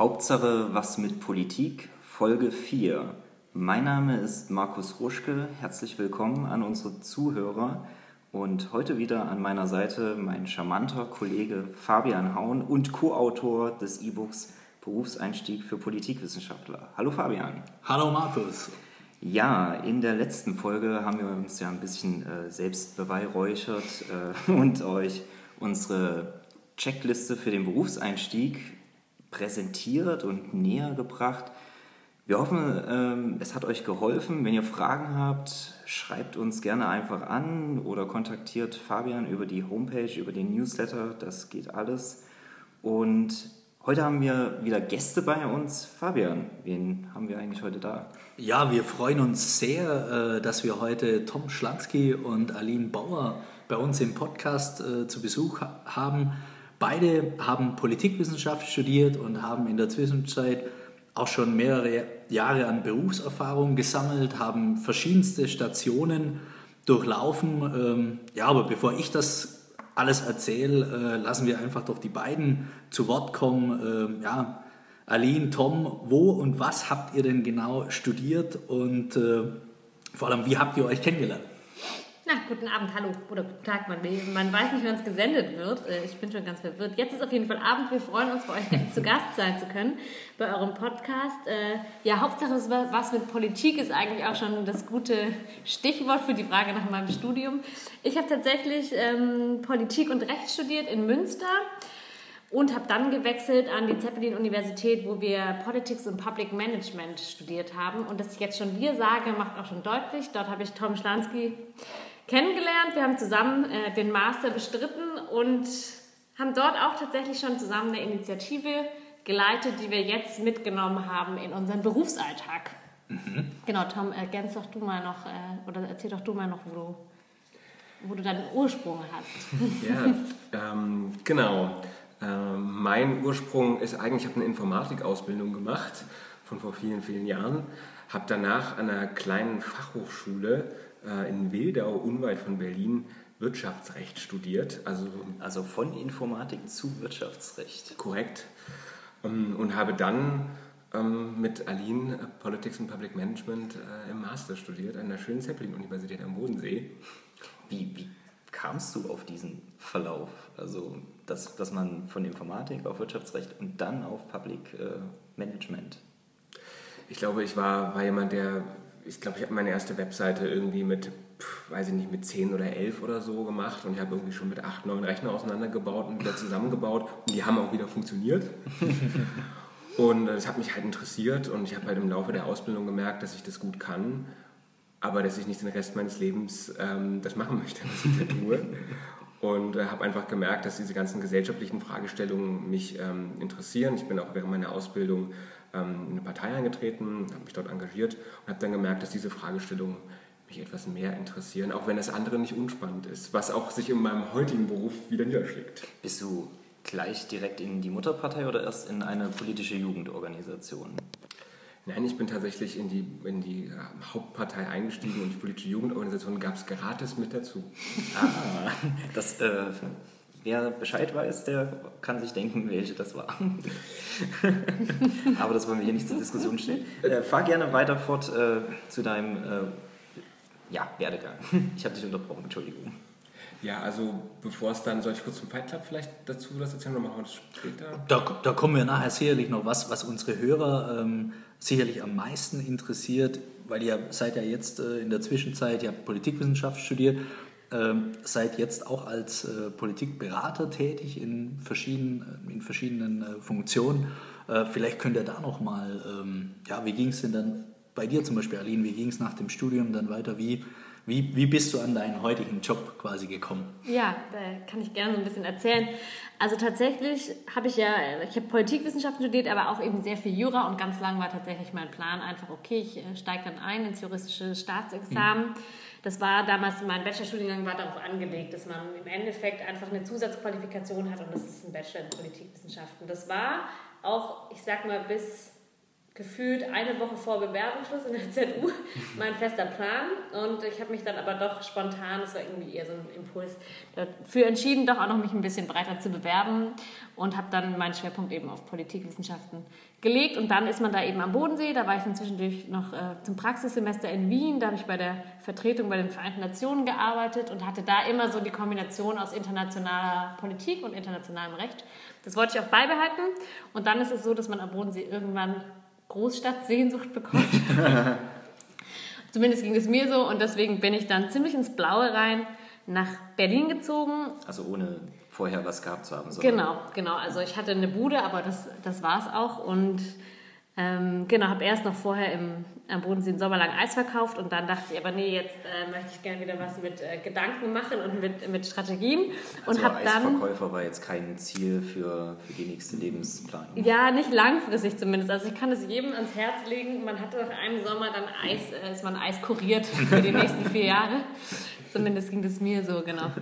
Hauptsache was mit Politik, Folge 4. Mein Name ist Markus Ruschke, herzlich willkommen an unsere Zuhörer und heute wieder an meiner Seite mein charmanter Kollege Fabian Haun und Co-Autor des E-Books Berufseinstieg für Politikwissenschaftler. Hallo Fabian. Hallo Markus. Ja, in der letzten Folge haben wir uns ja ein bisschen äh, selbst beweihräuchert äh, und euch unsere Checkliste für den Berufseinstieg präsentiert und näher gebracht. Wir hoffen, ähm, es hat euch geholfen. Wenn ihr Fragen habt, schreibt uns gerne einfach an oder kontaktiert Fabian über die Homepage, über den Newsletter. Das geht alles. Und heute haben wir wieder Gäste bei uns. Fabian, wen haben wir eigentlich heute da? Ja, wir freuen uns sehr, äh, dass wir heute Tom Schlansky und Aline Bauer bei uns im Podcast äh, zu Besuch haben. Beide haben Politikwissenschaft studiert und haben in der Zwischenzeit auch schon mehrere Jahre an Berufserfahrung gesammelt, haben verschiedenste Stationen durchlaufen. Ähm, ja, aber bevor ich das alles erzähle, äh, lassen wir einfach doch die beiden zu Wort kommen. Ähm, ja, Aline, Tom, wo und was habt ihr denn genau studiert und äh, vor allem, wie habt ihr euch kennengelernt? Na, guten Abend, hallo oder guten Tag. Man, man weiß nicht, wann es gesendet wird. Äh, ich bin schon ganz verwirrt. Jetzt ist auf jeden Fall Abend. Wir freuen uns, bei euch zu Gast sein zu können bei eurem Podcast. Äh, ja, Hauptsache, was mit Politik ist eigentlich auch schon das gute Stichwort für die Frage nach meinem Studium. Ich habe tatsächlich ähm, Politik und Recht studiert in Münster und habe dann gewechselt an die Zeppelin-Universität, wo wir Politics und Public Management studiert haben. Und dass ich jetzt schon wir sage, macht auch schon deutlich. Dort habe ich Tom Schlansky kennengelernt. Wir haben zusammen äh, den Master bestritten und haben dort auch tatsächlich schon zusammen eine Initiative geleitet, die wir jetzt mitgenommen haben in unseren Berufsalltag. Mhm. Genau, Tom, ergänz doch du mal noch äh, oder erzähl doch du mal noch, wo du, wo du deinen Ursprung hast. Ja, ähm, genau. Ähm, mein Ursprung ist eigentlich, ich habe eine Informatikausbildung gemacht von vor vielen, vielen Jahren, habe danach an einer kleinen Fachhochschule in Wildau, unweit von Berlin, Wirtschaftsrecht studiert. Also, also von Informatik zu Wirtschaftsrecht. Korrekt. Ähm, und habe dann ähm, mit Aline äh, Politics and Public Management äh, im Master studiert an der schönen Zeppelin-Universität am Bodensee. Wie, wie kamst du auf diesen Verlauf? Also, dass, dass man von Informatik auf Wirtschaftsrecht und dann auf Public Management. Ich glaube, ich war, war jemand, der ich glaube, ich habe meine erste Webseite irgendwie mit, weiß ich nicht, mit 10 oder 11 oder so gemacht und ich habe irgendwie schon mit 8, 9 Rechner auseinandergebaut und wieder zusammengebaut und die haben auch wieder funktioniert. und das hat mich halt interessiert und ich habe halt im Laufe der Ausbildung gemerkt, dass ich das gut kann, aber dass ich nicht den Rest meines Lebens ähm, das machen möchte, was ich da tue. Und äh, habe einfach gemerkt, dass diese ganzen gesellschaftlichen Fragestellungen mich ähm, interessieren. Ich bin auch während meiner Ausbildung ähm, in eine Partei eingetreten, habe mich dort engagiert und habe dann gemerkt, dass diese Fragestellungen mich etwas mehr interessieren, auch wenn das andere nicht unspannend ist, was auch sich in meinem heutigen Beruf wieder niederschlägt. Bist du gleich direkt in die Mutterpartei oder erst in eine politische Jugendorganisation? Nein, ich bin tatsächlich in die, in die äh, Hauptpartei eingestiegen und die politische Jugendorganisation gab es gratis mit dazu. Ah, das äh, Wer Bescheid weiß, der kann sich denken, welche das war. Aber das wollen wir hier nicht zur Diskussion stellen. Äh, fahr gerne weiter fort äh, zu deinem äh, ja, Werdegang. Ich habe dich unterbrochen, Entschuldigung. Ja, also bevor es dann, soll ich kurz zum Fight Club vielleicht dazu das erzählen oder machen wir das später? Da, da kommen wir nachher sicherlich noch was, was unsere Hörer ähm, sicherlich am meisten interessiert, weil ihr seid ja jetzt äh, in der Zwischenzeit, ihr habt Politikwissenschaft studiert ähm, seid jetzt auch als äh, Politikberater tätig in verschiedenen, äh, in verschiedenen äh, Funktionen. Äh, vielleicht könnt ihr da noch mal, ähm, ja, wie ging es denn dann bei dir zum Beispiel, Aline, wie ging es nach dem Studium dann weiter? Wie, wie, wie bist du an deinen heutigen Job quasi gekommen? Ja, da kann ich gerne so ein bisschen erzählen. Also tatsächlich habe ich ja, ich habe Politikwissenschaften studiert, aber auch eben sehr viel Jura und ganz lang war tatsächlich mein Plan einfach, okay, ich äh, steige dann ein ins juristische Staatsexamen. Mhm das war damals, mein Bachelorstudiengang war darauf angelegt, dass man im Endeffekt einfach eine Zusatzqualifikation hat und das ist ein Bachelor in Politikwissenschaften. Das war auch, ich sag mal, bis gefühlt eine Woche vor Bewerbungsschluss in der ZU mein fester Plan. Und ich habe mich dann aber doch spontan, das war irgendwie eher so ein Impuls, dafür entschieden, doch auch noch mich ein bisschen breiter zu bewerben und habe dann meinen Schwerpunkt eben auf Politikwissenschaften gelegt. Und dann ist man da eben am Bodensee, da war ich dann zwischendurch noch äh, zum Praxissemester in Wien, da habe ich bei der Vertretung bei den Vereinten Nationen gearbeitet und hatte da immer so die Kombination aus internationaler Politik und internationalem Recht. Das wollte ich auch beibehalten. Und dann ist es so, dass man am Bodensee irgendwann Großstadtsehnsucht bekommt. Zumindest ging es mir so und deswegen bin ich dann ziemlich ins Blaue rein nach Berlin gezogen. Also ohne vorher was gehabt zu haben. Genau, genau. Also ich hatte eine Bude, aber das, das war es auch und ähm, genau, habe erst noch vorher im, am Bodensee den Sommer lang Eis verkauft und dann dachte ich, aber nee, jetzt äh, möchte ich gerne wieder was mit äh, Gedanken machen und mit, mit Strategien. Also und habe dann. Eisverkäufer war jetzt kein Ziel für, für die nächste Lebensplanung. Ja, nicht langfristig zumindest. Also ich kann es jedem ans Herz legen. Man hatte nach einem Sommer dann Eis, äh, ist man Eis kuriert für die nächsten vier Jahre. Zumindest ging das mir so, genau.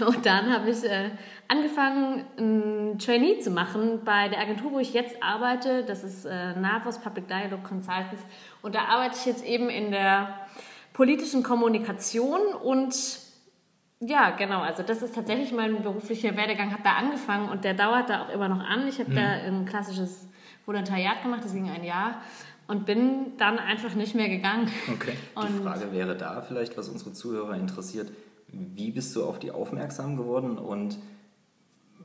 Und dann habe ich äh, angefangen, ein Trainee zu machen bei der Agentur, wo ich jetzt arbeite. Das ist äh, NAVOS Public Dialogue Consultants. Und da arbeite ich jetzt eben in der politischen Kommunikation und ja, genau. Also das ist tatsächlich mein beruflicher Werdegang, hat da angefangen und der dauert da auch immer noch an. Ich habe mhm. da ein klassisches Volontariat gemacht, ging ein Jahr und bin dann einfach nicht mehr gegangen. Okay. Die Frage wäre da vielleicht, was unsere Zuhörer interessiert wie bist du auf die aufmerksam geworden und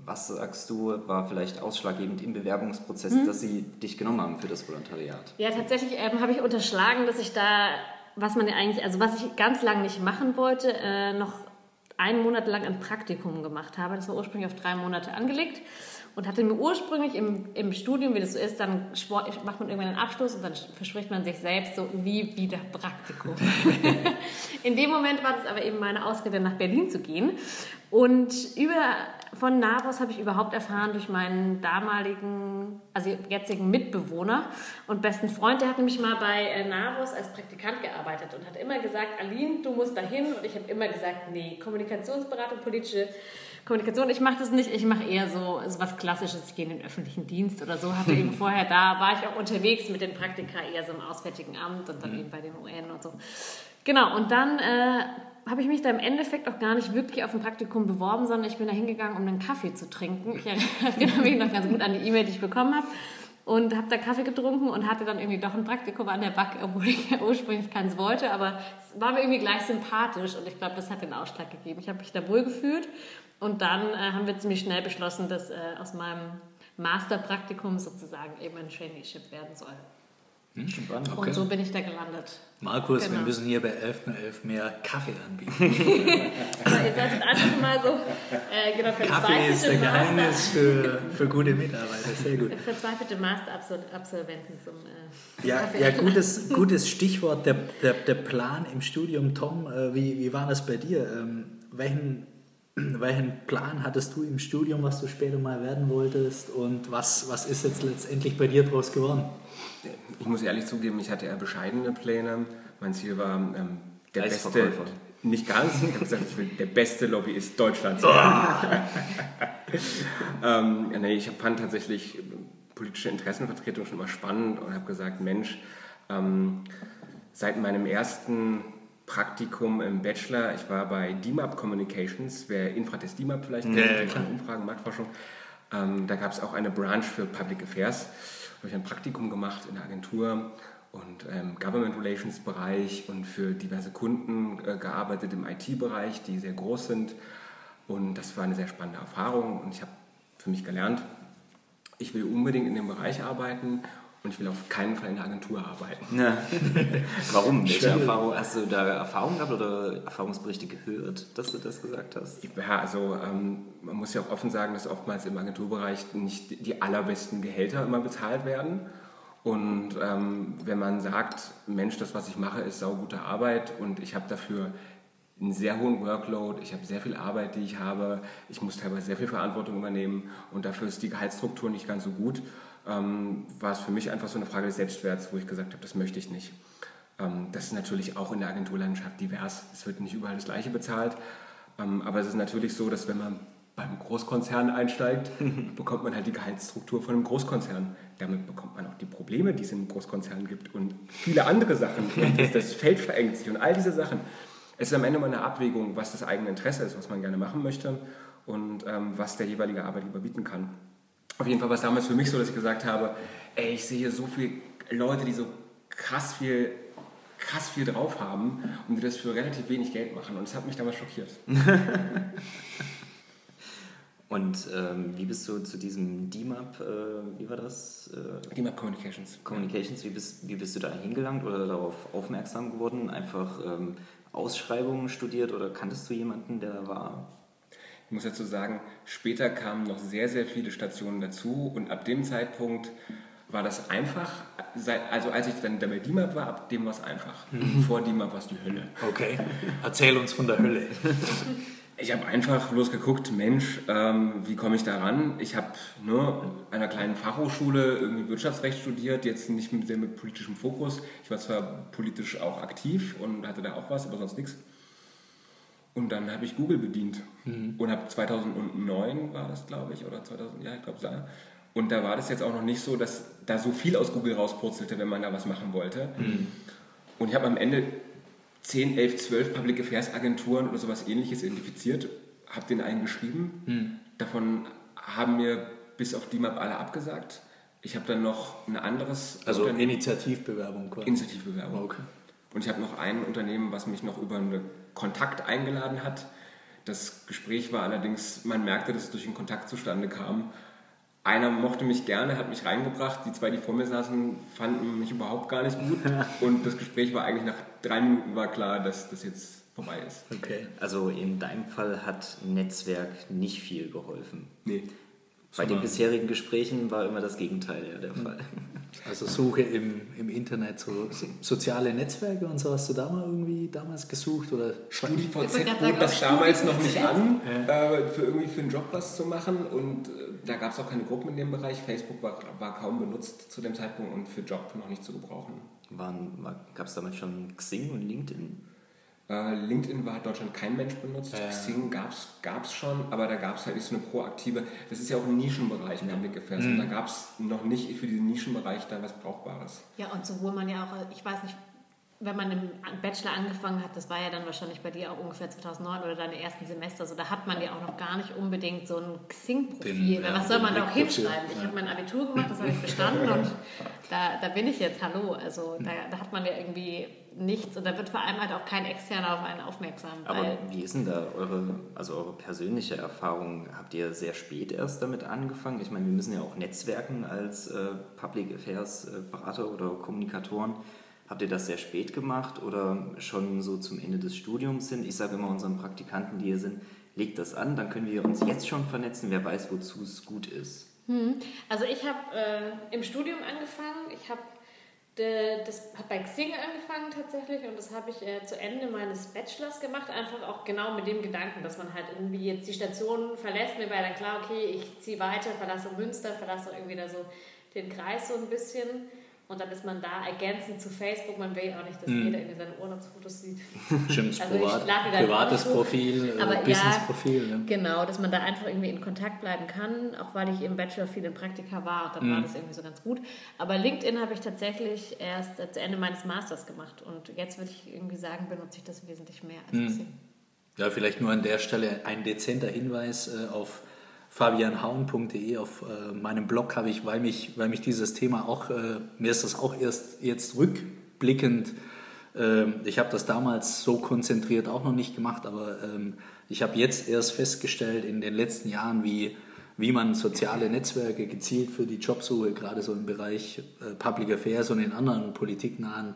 was sagst du, war vielleicht ausschlaggebend im Bewerbungsprozess, hm. dass sie dich genommen haben für das Volontariat? Ja, tatsächlich ähm, habe ich unterschlagen, dass ich da, was man ja eigentlich, also was ich ganz lange nicht machen wollte, äh, noch einen Monat lang ein Praktikum gemacht habe. Das war ursprünglich auf drei Monate angelegt und hatte mir ursprünglich im, im Studium, wie das so ist, dann macht man irgendwann einen Abschluss und dann verspricht man sich selbst so nie wieder Praktikum. In dem Moment war das aber eben meine Ausrede, nach Berlin zu gehen. Und über, von Navos habe ich überhaupt erfahren durch meinen damaligen, also jetzigen Mitbewohner und besten Freund. Der hat nämlich mal bei äh, Navos als Praktikant gearbeitet und hat immer gesagt, Aline, du musst dahin. Und ich habe immer gesagt, nee, Kommunikationsberatung, politische Kommunikation. Ich mache das nicht, ich mache eher so, so was Klassisches. Ich gehe in den öffentlichen Dienst oder so. Hatte eben vorher da, war ich auch unterwegs mit den Praktika eher so im Auswärtigen Amt und dann mhm. eben bei dem UN und so. Genau, und dann äh, habe ich mich da im Endeffekt auch gar nicht wirklich auf ein Praktikum beworben, sondern ich bin da hingegangen, um einen Kaffee zu trinken. Ich erinnere mich noch ganz gut an die E-Mail, die ich bekommen habe. Und habe da Kaffee getrunken und hatte dann irgendwie doch ein Praktikum an der Back, obwohl ich ja ursprünglich keins wollte. Aber es war mir irgendwie gleich sympathisch und ich glaube, das hat den Ausschlag gegeben. Ich habe mich da wohl gefühlt und dann äh, haben wir ziemlich schnell beschlossen, dass äh, aus meinem Masterpraktikum sozusagen eben ein Traineeship werden soll. Hm, spannend. Okay. Und so bin ich da gelandet. Markus, genau. wir müssen hier bei 11.11 .11 mehr Kaffee anbieten. Aber ihr solltet einfach mal so äh, genau, Kaffee ist der Geheimnis für, für gute Mitarbeiter, sehr gut. Verzweifelte Masterabsolventen zum äh, Ja, ja gutes, gutes Stichwort, der, der, der Plan im Studium. Tom, äh, wie, wie war das bei dir? Ähm, welchen welchen Plan hattest du im Studium, was du später mal werden wolltest und was, was ist jetzt letztendlich bei dir daraus geworden? Ich muss ehrlich zugeben, ich hatte eher bescheidene Pläne. Mein Ziel war ähm, der beste, nicht ganz, ich habe gesagt, ich will der beste Lobbyist Deutschlands werden. ähm, nee, ich fand tatsächlich politische Interessenvertretung schon immer spannend und habe gesagt, Mensch, ähm, seit meinem ersten Praktikum im Bachelor. Ich war bei DIMAP Communications, wer Infratest DIMAP vielleicht kennt, ja, ja, Umfragen, Marktforschung. Ähm, da gab es auch eine Branch für Public Affairs. Da habe ich ein Praktikum gemacht in der Agentur und ähm, Government Relations Bereich und für diverse Kunden äh, gearbeitet im IT-Bereich, die sehr groß sind. Und das war eine sehr spannende Erfahrung und ich habe für mich gelernt, ich will unbedingt in dem Bereich arbeiten und ich will auf keinen Fall in der Agentur arbeiten. Ja. Warum? Welche Erfahrung, hast du da Erfahrungen gehabt oder Erfahrungsberichte gehört, dass du das gesagt hast? Ja, also ähm, man muss ja auch offen sagen, dass oftmals im Agenturbereich nicht die allerbesten Gehälter immer bezahlt werden. Und ähm, wenn man sagt, Mensch, das, was ich mache, ist saugute Arbeit und ich habe dafür einen sehr hohen Workload, ich habe sehr viel Arbeit, die ich habe, ich muss teilweise sehr viel Verantwortung übernehmen und dafür ist die Gehaltsstruktur nicht ganz so gut, ähm, war es für mich einfach so eine Frage des Selbstwerts, wo ich gesagt habe, das möchte ich nicht. Ähm, das ist natürlich auch in der Agenturlandschaft divers. Es wird nicht überall das Gleiche bezahlt. Ähm, aber es ist natürlich so, dass wenn man beim Großkonzern einsteigt, bekommt man halt die Gehaltsstruktur von einem Großkonzern. Damit bekommt man auch die Probleme, die es im Großkonzern gibt und viele andere Sachen. Und das, das Feld verengt sich und all diese Sachen. Es ist am Ende mal eine Abwägung, was das eigene Interesse ist, was man gerne machen möchte und ähm, was der jeweilige Arbeitgeber bieten kann. Auf jeden Fall war es damals für mich so, dass ich gesagt habe, ey, ich sehe so viele Leute, die so krass viel, krass viel drauf haben und die das für relativ wenig Geld machen. Und das hat mich damals schockiert. Und ähm, wie bist du zu diesem DMAP, äh, wie war das? Äh, DMAP Communications. Communications, wie bist, wie bist du da hingelangt oder darauf aufmerksam geworden? Einfach ähm, Ausschreibungen studiert oder kanntest du jemanden, der da war? Ich muss dazu sagen, später kamen noch sehr, sehr viele Stationen dazu und ab dem Zeitpunkt war das einfach. Also als ich dann bei DIMAP war, ab dem war es einfach. Mhm. Vor DIMAP war es die Hölle. Okay, erzähl uns von der Hölle. Ich habe einfach bloß geguckt, Mensch, ähm, wie komme ich da ran? Ich habe ne, an einer kleinen Fachhochschule irgendwie Wirtschaftsrecht studiert, jetzt nicht mit, sehr mit politischem Fokus. Ich war zwar politisch auch aktiv und hatte da auch was, aber sonst nichts. Und dann habe ich Google bedient mhm. und habe 2009 war das, glaube ich, oder 2000, ja, ich glaube, ja. Und da war das jetzt auch noch nicht so, dass da so viel aus Google rauspurzelte, wenn man da was machen wollte. Mhm. Und ich habe am Ende 10, 11, 12 Public Affairs Agenturen oder sowas ähnliches identifiziert, habe den einen geschrieben. Mhm. Davon haben mir bis auf DIMAP alle abgesagt. Ich habe dann noch ein anderes. Also Initiativbewerbung quasi. Initiativbewerbung. Okay. Und ich habe noch ein Unternehmen, was mich noch über einen Kontakt eingeladen hat. Das Gespräch war allerdings, man merkte, dass es durch einen Kontakt zustande kam. Einer mochte mich gerne, hat mich reingebracht. Die zwei, die vor mir saßen, fanden mich überhaupt gar nicht gut. Und das Gespräch war eigentlich nach drei Minuten war klar, dass das jetzt vorbei ist. Okay. Also in deinem Fall hat Netzwerk nicht viel geholfen. Nee. Bei den bisherigen Gesprächen war immer das Gegenteil ja der Fall. Also Suche im, im Internet, so soziale Netzwerke und so, hast du da mal irgendwie damals gesucht? Oder StudiVZ bot das damals noch nicht an, ja. äh, für irgendwie für einen Job was zu machen und äh, da gab es auch keine Gruppen in dem Bereich. Facebook war, war kaum benutzt zu dem Zeitpunkt und für Job noch nicht zu gebrauchen. Gab es damals schon Xing und LinkedIn? Äh, LinkedIn war Deutschland kein Mensch benutzt. Ja. Xing gab es schon, aber da gab es halt nicht so eine proaktive. Das ist ja auch ein Nischenbereich, Affairs. Mhm. Und da gab es noch nicht für diesen Nischenbereich da was Brauchbares. Ja, und sowohl man ja auch, ich weiß nicht, wenn man im Bachelor angefangen hat, das war ja dann wahrscheinlich bei dir auch ungefähr 2009 oder deine ersten Semester, so da hat man ja auch noch gar nicht unbedingt so ein Xing-Profil. Ja, was soll man da auch hinschreiben? Ich habe mein Abitur gemacht, das habe ich bestanden und da, da bin ich jetzt, hallo. Also da, da, hat man ja irgendwie nichts und da wird vor allem halt auch kein Externer auf einen aufmerksam. Aber wie ist denn da eure, also eure persönliche Erfahrung? Habt ihr sehr spät erst damit angefangen? Ich meine, wir müssen ja auch netzwerken als äh, Public Affairs äh, Berater oder Kommunikatoren. Habt ihr das sehr spät gemacht oder schon so zum Ende des Studiums hin? Ich sage immer unseren Praktikanten, die hier sind, legt das an, dann können wir uns jetzt schon vernetzen, wer weiß, wozu es gut ist. Hm. Also ich habe äh, im Studium angefangen, ich habe das hat bei Xing angefangen tatsächlich und das habe ich äh, zu Ende meines Bachelors gemacht, einfach auch genau mit dem Gedanken, dass man halt irgendwie jetzt die Station verlässt. Mir war dann klar, okay, ich ziehe weiter, verlasse Münster, verlasse irgendwie da so den Kreis so ein bisschen. Und dann ist man da ergänzend zu Facebook. Man will auch nicht, dass mm. jeder irgendwie seine Urlaubsfotos sieht. Stimmt, also privat, privates Profil, äh, aber Business-Profil. Ja, Genau, dass man da einfach irgendwie in Kontakt bleiben kann. Auch weil ich im Bachelor viel in Praktika war, dann mm. war das irgendwie so ganz gut. Aber LinkedIn habe ich tatsächlich erst zu Ende meines Masters gemacht. Und jetzt würde ich irgendwie sagen, benutze ich das wesentlich mehr als mm. Ja, vielleicht nur an der Stelle ein dezenter Hinweis äh, auf fabianhauen.de auf äh, meinem Blog habe ich, weil mich, weil mich dieses Thema auch, äh, mir ist das auch erst jetzt rückblickend, äh, ich habe das damals so konzentriert auch noch nicht gemacht, aber ähm, ich habe jetzt erst festgestellt in den letzten Jahren, wie, wie man soziale Netzwerke gezielt für die Jobsuche, gerade so im Bereich äh, Public Affairs und in anderen politiknahen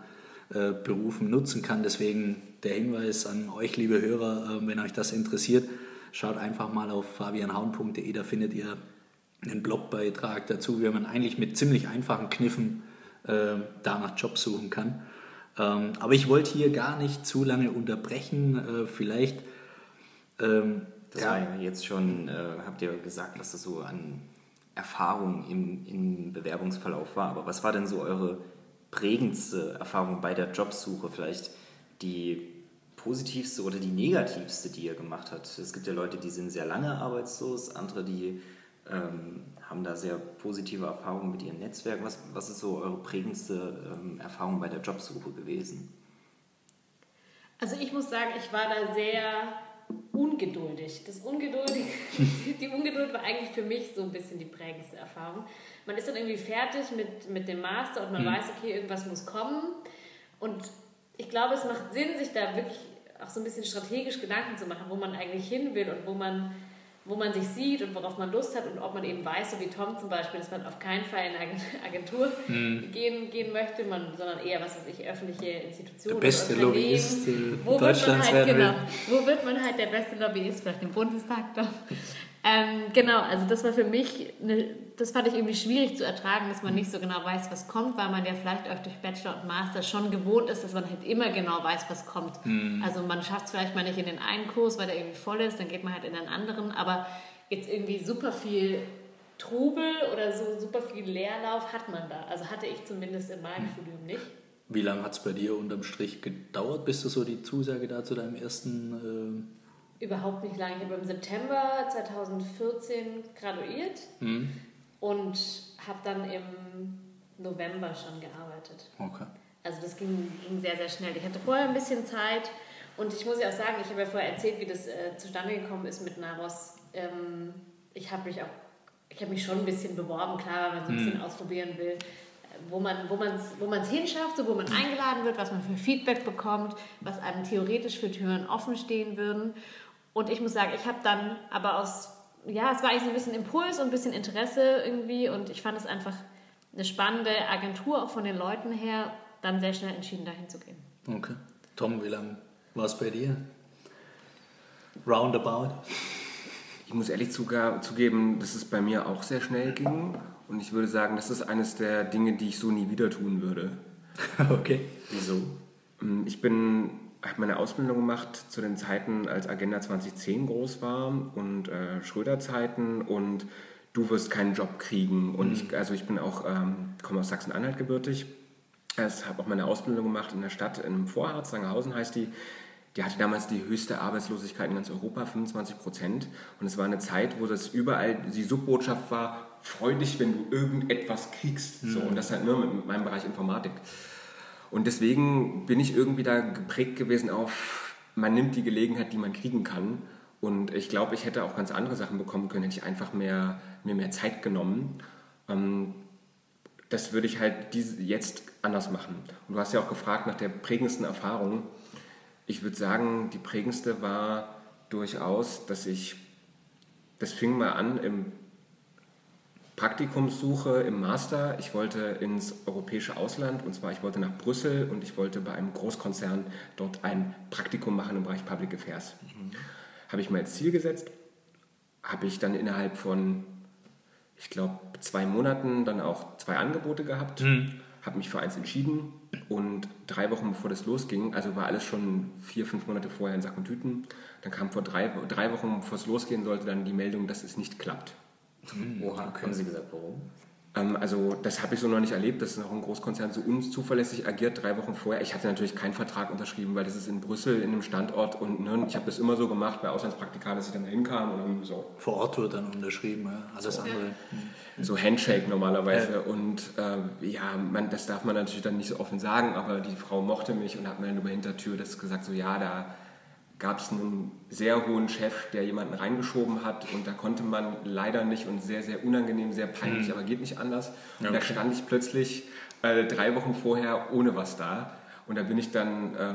äh, Berufen nutzen kann. Deswegen der Hinweis an euch, liebe Hörer, äh, wenn euch das interessiert, Schaut einfach mal auf fabianhaun.de, da findet ihr einen Blogbeitrag dazu, wie man eigentlich mit ziemlich einfachen Kniffen äh, da nach Jobs suchen kann. Ähm, aber ich wollte hier gar nicht zu lange unterbrechen. Äh, vielleicht. Ähm, das ja. war ja jetzt schon, äh, habt ihr gesagt, was das so an Erfahrung im, im Bewerbungsverlauf war. Aber was war denn so eure prägendste Erfahrung bei der Jobsuche? Vielleicht die positivste oder die negativste, die ihr gemacht habt? Es gibt ja Leute, die sind sehr lange arbeitslos, andere, die ähm, haben da sehr positive Erfahrungen mit ihrem Netzwerk. Was, was ist so eure prägendste ähm, Erfahrung bei der Jobsuche gewesen? Also ich muss sagen, ich war da sehr ungeduldig. Das Ungeduldig, die Ungeduld war eigentlich für mich so ein bisschen die prägendste Erfahrung. Man ist dann irgendwie fertig mit, mit dem Master und man mhm. weiß, okay, irgendwas muss kommen. Und ich glaube, es macht Sinn, sich da wirklich auch so ein bisschen strategisch Gedanken zu machen, wo man eigentlich hin will und wo man wo man sich sieht und worauf man Lust hat und ob man eben weiß, so wie Tom zum Beispiel, dass man auf keinen Fall in eine Agentur hm. gehen, gehen möchte, man, sondern eher, was weiß ich, öffentliche Institutionen. Der beste Lobbyist wo Deutschlands halt, werden genau, Wo wird man halt der beste Lobbyist? Vielleicht im Bundestag doch. Ähm, genau, also das war für mich, eine, das fand ich irgendwie schwierig zu ertragen, dass man nicht so genau weiß, was kommt, weil man ja vielleicht auch durch Bachelor und Master schon gewohnt ist, dass man halt immer genau weiß, was kommt. Mhm. Also man schafft es vielleicht mal nicht in den einen Kurs, weil der irgendwie voll ist, dann geht man halt in den anderen, aber jetzt irgendwie super viel Trubel oder so super viel Leerlauf hat man da. Also hatte ich zumindest in meinem mhm. Studium nicht. Wie lange hat es bei dir unterm Strich gedauert, bis du so die Zusage da zu deinem ersten... Äh überhaupt nicht lange. Ich habe im September 2014 graduiert mhm. und habe dann im November schon gearbeitet. Okay. Also das ging, ging, sehr, sehr schnell. Ich hatte vorher ein bisschen Zeit und ich muss ja auch sagen, ich habe ja vorher erzählt, wie das äh, zustande gekommen ist mit Naros. Ähm, ich habe mich auch, ich habe mich schon ein bisschen beworben, klar, wenn man so ein bisschen mhm. ausprobieren will wo man es wo wo hinschafft, so wo man eingeladen wird, was man für Feedback bekommt, was einem theoretisch für Türen offen stehen würden. Und ich muss sagen, ich habe dann aber aus, ja, es war eigentlich so ein bisschen Impuls und ein bisschen Interesse irgendwie und ich fand es einfach eine spannende Agentur, auch von den Leuten her, dann sehr schnell entschieden, dahin zu gehen. Okay. Tom, wie lange war es bei dir? Roundabout? Ich muss ehrlich zugeben, dass es bei mir auch sehr schnell ging. Und ich würde sagen, das ist eines der Dinge, die ich so nie wieder tun würde. Okay. Wieso? Ich bin habe meine Ausbildung gemacht zu den Zeiten, als Agenda 2010 groß war und äh, Schröder-Zeiten und du wirst keinen Job kriegen. Und mhm. ich, also ich bin auch, ähm, komme aus Sachsen-Anhalt gebürtig. Ich habe auch meine Ausbildung gemacht in der Stadt in einem Vorharz, Sangerhausen heißt die. Die hatte damals die höchste Arbeitslosigkeit in ganz Europa, 25 Prozent. Und es war eine Zeit, wo das überall die Subbotschaft war, freu dich, wenn du irgendetwas kriegst. Mhm. So, und das halt nur mit meinem Bereich Informatik. Und deswegen bin ich irgendwie da geprägt gewesen auf, man nimmt die Gelegenheit, die man kriegen kann. Und ich glaube, ich hätte auch ganz andere Sachen bekommen können, hätte ich einfach mehr, mir mehr Zeit genommen. Ähm, das würde ich halt jetzt anders machen. Und du hast ja auch gefragt nach der prägendsten Erfahrung. Ich würde sagen, die prägendste war durchaus, dass ich, das fing mal an im Praktikumssuche im Master. Ich wollte ins europäische Ausland und zwar ich wollte nach Brüssel und ich wollte bei einem Großkonzern dort ein Praktikum machen im Bereich Public Affairs. Mhm. Habe ich mir als Ziel gesetzt, habe ich dann innerhalb von, ich glaube, zwei Monaten dann auch zwei Angebote gehabt, mhm. habe mich für eins entschieden und drei Wochen bevor das losging, also war alles schon vier, fünf Monate vorher in Sack und Tüten, dann kam vor drei, drei Wochen, bevor es losgehen sollte, dann die Meldung, dass es nicht klappt. Hm, Oha, okay. haben Sie gesagt, warum? Ähm, also das habe ich so noch nicht erlebt, dass noch ein Großkonzern so unzuverlässig agiert, drei Wochen vorher. Ich hatte natürlich keinen Vertrag unterschrieben, weil das ist in Brüssel, in einem Standort und ne, ich habe das immer so gemacht bei Auslandspraktikern, dass ich dann da hinkam und dann so. Vor Ort wird dann unterschrieben, ja. alles so, andere. So Handshake normalerweise ja. und äh, ja, man, das darf man natürlich dann nicht so offen sagen, aber die Frau mochte mich und hat mir dann über Hintertür das gesagt, so ja, da gab es einen sehr hohen Chef, der jemanden reingeschoben hat und da konnte man leider nicht und sehr, sehr unangenehm, sehr peinlich, mhm. aber geht nicht anders. Und okay. da stand ich plötzlich äh, drei Wochen vorher ohne was da und da bin ich dann äh,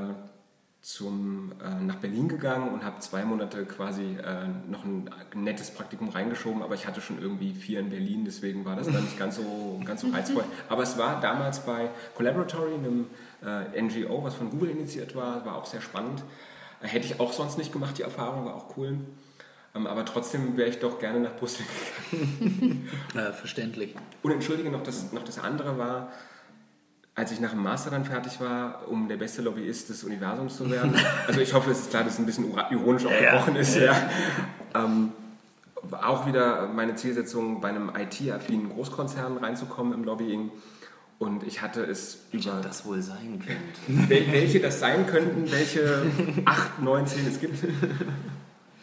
zum, äh, nach Berlin gegangen und habe zwei Monate quasi äh, noch ein nettes Praktikum reingeschoben, aber ich hatte schon irgendwie vier in Berlin, deswegen war das dann nicht ganz so, ganz so reizvoll. Aber es war damals bei Collaboratory, einem äh, NGO, was von Google initiiert war, war auch sehr spannend. Hätte ich auch sonst nicht gemacht, die Erfahrung war auch cool. Ähm, aber trotzdem wäre ich doch gerne nach Brüssel gegangen. Ja, verständlich. Und entschuldige, noch das, noch das andere war, als ich nach dem Master dann fertig war, um der beste Lobbyist des Universums zu werden. Also ich hoffe, es ist klar, dass es ein bisschen ironisch auch ja, gebrochen ist. Ja. ja. Ähm, auch wieder meine Zielsetzung, bei einem IT-affinen Großkonzern reinzukommen im Lobbying. Und ich hatte es Welcher über das wohl sein könnte. wel- welche das sein könnten, welche 8, 9, 10 es gibt.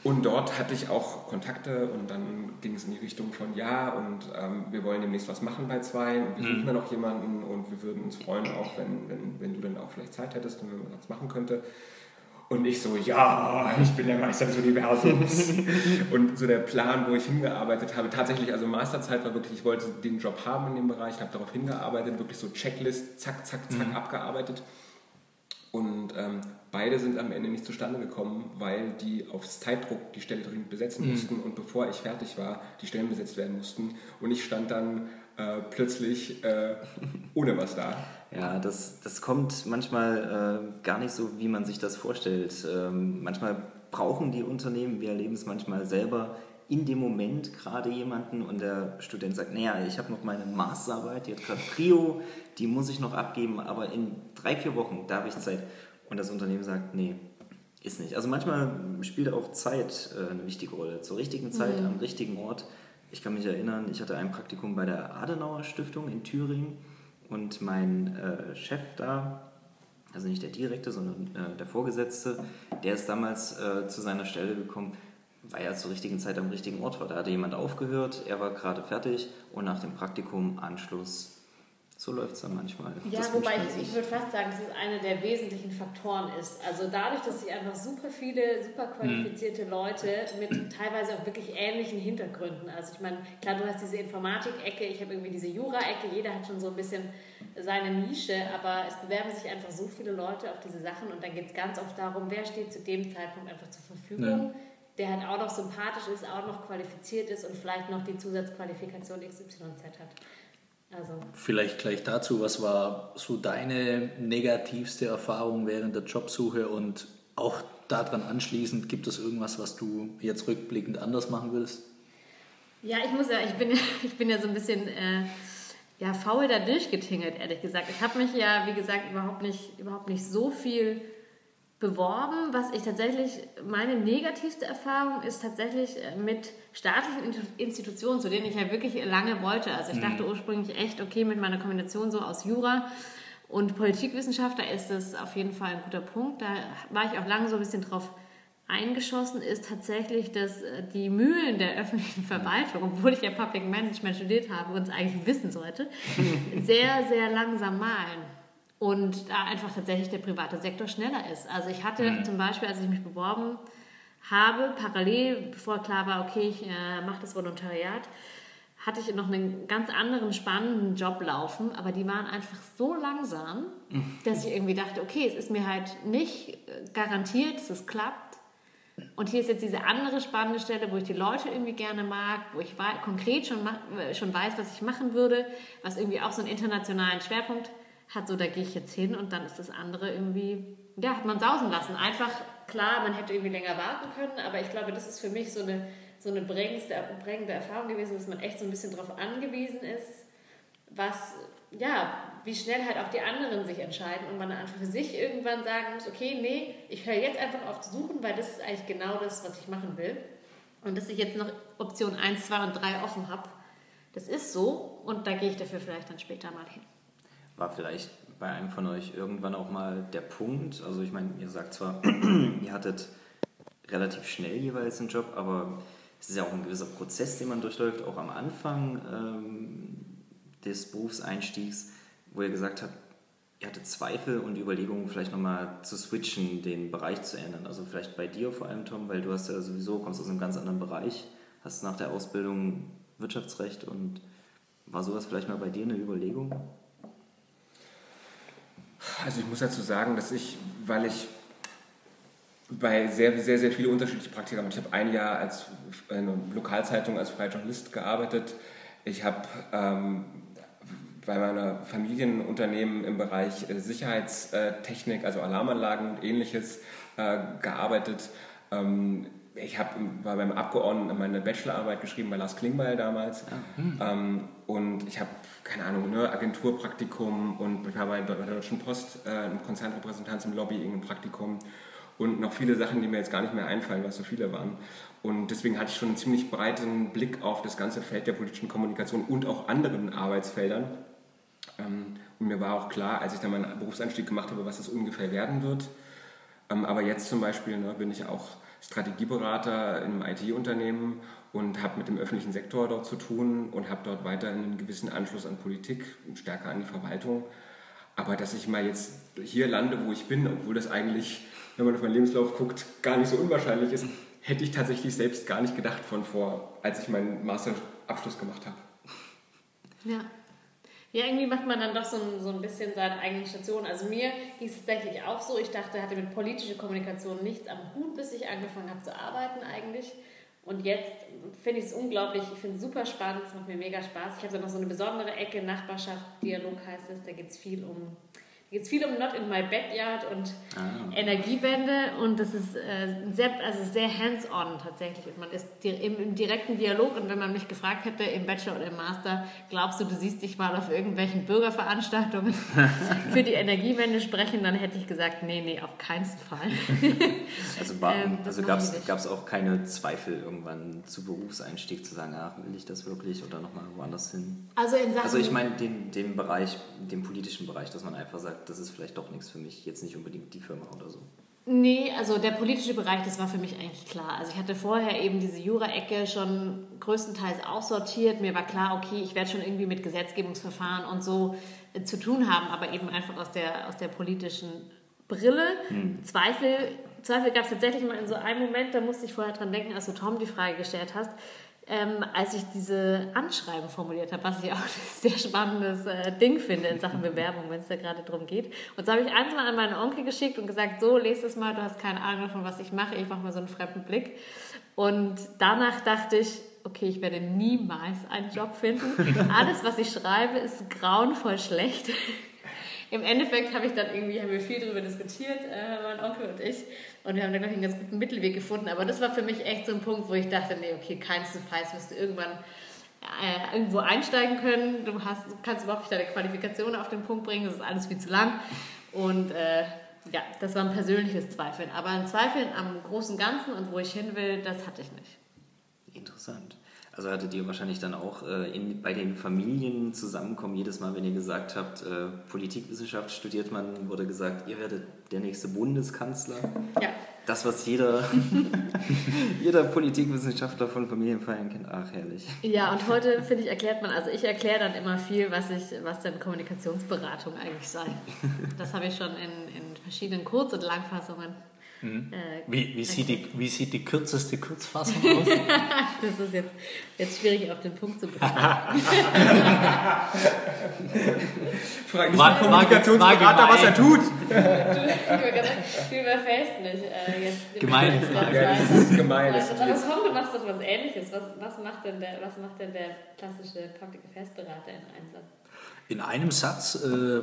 Und dort hatte ich auch Kontakte und dann ging es in die Richtung von ja und ähm, wir wollen demnächst was machen bei zwei und wir suchen dann auch jemanden und wir würden uns freuen, auch wenn, wenn, wenn du dann auch vielleicht Zeit hättest und wenn man was machen könnte. Und ich so, ja, ich bin der Meister des Universums. und so der Plan, wo ich hingearbeitet habe, tatsächlich, also Masterzeit war wirklich, ich wollte den Job haben in dem Bereich, habe darauf hingearbeitet, wirklich so Checklist, zack, zack, zack, abgearbeitet. Und ähm, beide sind am Ende nicht zustande gekommen, weil die aufs Zeitdruck die Stelle dringend besetzen mussten und bevor ich fertig war, die Stellen besetzt werden mussten. Und ich stand dann äh, plötzlich äh, ohne was da. Ja, das, das kommt manchmal äh, gar nicht so, wie man sich das vorstellt. Ähm, manchmal brauchen die Unternehmen, wir erleben es manchmal selber, in dem Moment gerade jemanden und der Student sagt, naja, ich habe noch meine Masterarbeit, die hat gerade Prio, die muss ich noch abgeben, aber in drei, vier Wochen, da habe ich Zeit. Und das Unternehmen sagt, nee, ist nicht. Also manchmal spielt auch Zeit äh, eine wichtige Rolle. Zur richtigen Zeit, am richtigen Ort. Ich kann mich erinnern, ich hatte ein Praktikum bei der Adenauer Stiftung in Thüringen und mein äh, Chef da, also nicht der Direkte, sondern äh, der Vorgesetzte, der ist damals äh, zu seiner Stelle gekommen, weil er zur richtigen Zeit am richtigen Ort war. Da hatte jemand aufgehört, er war gerade fertig und nach dem Praktikum Anschluss. So läuft es dann manchmal. Ja, Das wobei ich, ich würde fast sagen, dass es einer der wesentlichen Faktoren ist. Also dadurch, dass sich einfach super viele, super qualifizierte Leute mit teilweise auch wirklich ähnlichen Hintergründen. Also ich meine, klar, du hast diese Informatik-Ecke, ich habe irgendwie diese Jura-Ecke, jeder hat schon so ein bisschen seine Nische, aber es bewerben sich einfach so viele Leute auf diese Sachen und dann geht es ganz oft darum, wer steht zu dem Zeitpunkt einfach zur Verfügung. Der halt auch noch sympathisch ist, auch noch qualifiziert ist und vielleicht noch die Zusatzqualifikation XYZ hat. Also Vielleicht gleich dazu, was war so deine negativste Erfahrung während der Jobsuche und auch daran anschließend, gibt es irgendwas, was du jetzt rückblickend anders machen würdest? Ja, ich muss ja, ich bin, ich bin ja so ein bisschen äh, ja, faul da durchgetingelt, ehrlich gesagt. Ich habe mich ja, wie gesagt, überhaupt nicht, überhaupt nicht so viel beworben. Was ich tatsächlich, meine negativste Erfahrung ist tatsächlich äh, mit staatlichen Institutionen, zu denen ich ja wirklich lange wollte. Also ich dachte ursprünglich echt, okay, mit meiner Kombination so aus Jura und Politikwissenschaft, da ist das auf jeden Fall ein guter Punkt. Da war ich auch lange so ein bisschen drauf eingeschossen ist tatsächlich, dass äh, die Mühlen der öffentlichen Verwaltung, obwohl ich ja Public Management studiert habe und es eigentlich wissen sollte, sehr, sehr langsam malen. Und da einfach tatsächlich der private Sektor schneller ist. Also ich hatte zum Beispiel, als ich mich beworben habe, parallel, bevor klar war, okay, ich äh, mache das Volontariat, hatte ich noch einen ganz anderen spannenden Job laufen, aber die waren einfach so langsam, dass ich irgendwie dachte, okay, es ist mir halt nicht äh, garantiert, dass es klappt. Und hier ist jetzt diese andere spannende Stelle, wo ich die Leute irgendwie gerne mag, wo ich konkret schon, äh, schon weiß, was ich machen würde, was irgendwie auch so einen internationalen Schwerpunkt hat, so da gehe ich jetzt hin und dann ist das andere irgendwie, ja, hat man sausen lassen. Einfach, klar, man hätte irgendwie länger warten können, aber ich glaube, das ist für mich so eine, so eine prägendste, prägende Erfahrung gewesen, dass man echt so ein bisschen darauf angewiesen ist, was, ja, wie schnell halt auch die anderen sich entscheiden und man einfach für sich irgendwann sagen muss, okay, nee, ich höre jetzt einfach auf zu suchen, weil das ist eigentlich genau das, was ich machen will. Und dass ich jetzt noch Option 1, 2 und 3 offen habe, das ist so und da gehe ich dafür vielleicht dann später mal hin. War vielleicht bei einem von euch irgendwann auch mal der Punkt, also ich meine, ihr sagt zwar, ihr hattet relativ schnell jeweils einen Job, aber es ist ja auch ein gewisser Prozess, den man durchläuft, auch am Anfang ähm, des Berufseinstiegs, wo ihr gesagt habt, ihr hattet Zweifel und Überlegungen, vielleicht nochmal zu switchen, den Bereich zu ändern. Also vielleicht bei dir vor allem, Tom, weil du hast ja sowieso, kommst aus einem ganz anderen Bereich, hast nach der Ausbildung Wirtschaftsrecht und war sowas vielleicht mal bei dir eine Überlegung? Also ich muss dazu sagen, dass ich, weil ich bei sehr, sehr, sehr viele unterschiedliche Praktika gemacht. Ich habe ein Jahr als in einer Lokalzeitung als freier Journalist gearbeitet. Ich habe ähm, bei meiner Familienunternehmen im Bereich äh, Sicherheitstechnik, also Alarmanlagen und ähnliches äh, gearbeitet. Ähm, ich habe war beim Abgeordneten meine Bachelorarbeit geschrieben bei Lars Klingbeil damals. Ähm, und ich habe, keine Ahnung, ne, Agenturpraktikum und ich war bei, der Deutschen Post äh, ein Konzernrepräsentanz im Lobbying ein Praktikum und noch viele Sachen, die mir jetzt gar nicht mehr einfallen, weil es so viele waren. Und deswegen hatte ich schon einen ziemlich breiten Blick auf das ganze Feld der politischen Kommunikation und auch anderen Arbeitsfeldern. Ähm, und mir war auch klar, als ich dann meinen Berufseinstieg gemacht habe, was das ungefähr werden wird. Ähm, aber jetzt zum Beispiel ne, bin ich auch Strategieberater in einem IT-Unternehmen und habe mit dem öffentlichen Sektor dort zu tun und habe dort weiter einen gewissen Anschluss an Politik und stärker an die Verwaltung. Aber dass ich mal jetzt hier lande, wo ich bin, obwohl das eigentlich, wenn man auf meinen Lebenslauf guckt, gar nicht so unwahrscheinlich ist, hätte ich tatsächlich selbst gar nicht gedacht von vor, als ich meinen Masterabschluss gemacht habe. Ja. Ja, irgendwie macht man dann doch so ein, so ein bisschen seine eigene Station. Also mir ging es tatsächlich auch so. Ich dachte, hatte mit politischer Kommunikation nichts am Hut, bis ich angefangen habe zu arbeiten eigentlich. Und jetzt finde ich es unglaublich, ich finde es super spannend, es macht mir mega Spaß. Ich habe da noch so eine besondere Ecke, Nachbarschaftsdialog heißt es, da geht es viel um geht es viel um Not in My Backyard und ah. Energiewende und das ist äh, sehr, also sehr hands-on tatsächlich. Und man ist im, im, direkten Dialog und wenn man mich gefragt hätte im Bachelor oder im Master, glaubst du, du siehst dich mal auf irgendwelchen Bürgerveranstaltungen für die Energiewende sprechen, dann hätte ich gesagt, nee, nee, auf keinen Fall. also ähm, also gab es auch keine Zweifel irgendwann zu Berufseinstieg zu sagen, ach, will ich das wirklich oder nochmal woanders hin? Also in Sachen... Also ich meine den, den Bereich, den politischen Bereich, dass man einfach sagt, das ist vielleicht doch nichts für mich, jetzt nicht unbedingt die Firma oder so? Nee, also der politische Bereich, das war für mich eigentlich klar. Also ich hatte vorher eben diese Jura-Ecke schon größtenteils aussortiert. Mir war klar, okay, ich werde schon irgendwie mit Gesetzgebungsverfahren und so äh, zu tun haben, aber eben einfach aus der, aus der politischen Brille. Hm. Zweifel, Zweifel gab es tatsächlich mal in so einem Moment, da musste ich vorher dran denken, als du Tom die Frage gestellt hast ähm, als ich diese Anschreiben formuliert habe, was ich auch ein sehr spannendes äh, Ding finde in Sachen Bewerbung, wenn es da gerade darum geht. Und so habe ich eins mal an meinen Onkel geschickt und gesagt, so, lese es mal, du hast keine Ahnung davon, was ich mache, ich mache mal so einen fremden Blick. Und danach dachte ich, okay, ich werde niemals einen Job finden. Alles, was ich schreibe, ist grauenvoll schlecht. Im Endeffekt habe ich dann irgendwie, haben wir viel darüber diskutiert, äh, mein Onkel und ich. Und wir haben dann, glaube ich, einen ganz guten Mittelweg gefunden. Aber das war für mich echt so ein Punkt, wo ich dachte, nee, okay, keins zu Preis wirst du irgendwann äh, irgendwo einsteigen können. Du hast, kannst überhaupt nicht deine Qualifikation auf den Punkt bringen. Das ist alles viel zu lang. Und äh, ja, das war ein persönliches Zweifeln. Aber ein Zweifeln am großen Ganzen und wo ich hin will, das hatte ich nicht. Interessant. Also hattet ihr wahrscheinlich dann auch äh, in, bei den Familien zusammenkommen, jedes Mal, wenn ihr gesagt habt, äh, Politikwissenschaft studiert man, wurde gesagt, ihr werdet der nächste Bundeskanzler. Ja. Das, was jeder, jeder Politikwissenschaftler von Familienfeiern kennt. Ach, herrlich. Ja, und heute, finde ich, erklärt man, also ich erkläre dann immer viel, was, ich, was denn Kommunikationsberatung eigentlich sei. Das habe ich schon in, in verschiedenen Kurz- und Langfassungen Mhm. Äh, wie, wie, sieht die, wie sieht die kürzeste Kurzfassung aus? das ist jetzt, jetzt schwierig auf den Punkt zu bringen. Frag nicht Marco, Kommunikationsberater, was er tut. überfällst mich äh, jetzt. Gemeine Frage. Ja, das ist gemein. Das aber komm, du machst doch was Ähnliches. Was, was, macht denn der, was macht denn der klassische Public Affairs Berater in einem Satz? In einem Satz, äh,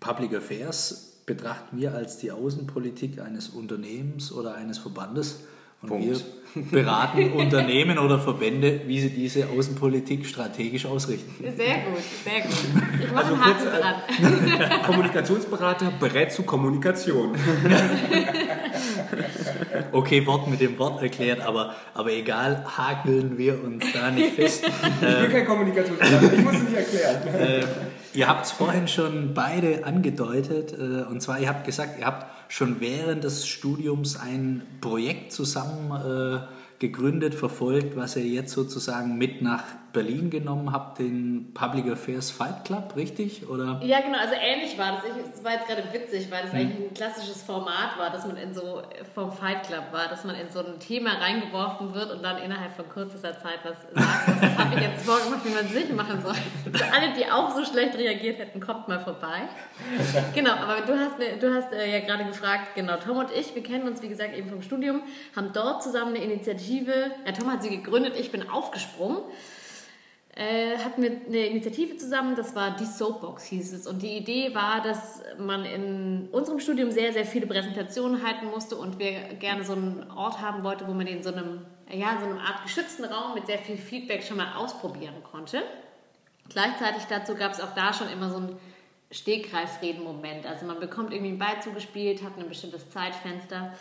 Public Affairs betrachten wir als die Außenpolitik eines Unternehmens oder eines Verbandes. Und Punkt. wir beraten Unternehmen oder Verbände, wie sie diese Außenpolitik strategisch ausrichten. Sehr gut, sehr gut. Ich mache also einen Haken äh, dran. Kommunikationsberater berät zu Kommunikation. okay, Wort mit dem Wort erklärt, aber, aber egal, hakeln wir uns da nicht fest. ich bin kein Kommunikationsberater, ich muss es nicht erklären. Ihr habt es vorhin schon beide angedeutet, äh, und zwar, ihr habt gesagt, ihr habt schon während des Studiums ein Projekt zusammen äh, gegründet, verfolgt, was ihr jetzt sozusagen mit nach Berlin genommen habt, den Public Affairs Fight Club, richtig? Oder? Ja, genau, also ähnlich war das. Es war jetzt gerade witzig, weil das mhm. eigentlich ein klassisches Format war, dass man in so vom Fight Club war, dass man in so ein Thema reingeworfen wird und dann innerhalb von kürzester Zeit was sagt. Das habe ich jetzt vorgemacht, wie man es nicht machen soll. Für alle, die auch so schlecht reagiert hätten, kommt mal vorbei. Genau, aber du hast, du hast äh, ja gerade gefragt, genau, Tom und ich, wir kennen uns, wie gesagt, eben vom Studium, haben dort zusammen eine Initiative, ja, Tom hat sie gegründet, ich bin aufgesprungen äh, hatten wir eine Initiative zusammen, das war die Soapbox hieß es. Und die Idee war, dass man in unserem Studium sehr, sehr viele Präsentationen halten musste und wir gerne so einen Ort haben wollten, wo man in so einem, ja, so einer Art geschützten Raum mit sehr viel Feedback schon mal ausprobieren konnte. Gleichzeitig dazu gab es auch da schon immer so einen Stegreifreden-Moment. Also man bekommt irgendwie einen Ball zugespielt, hat ein bestimmtes Zeitfenster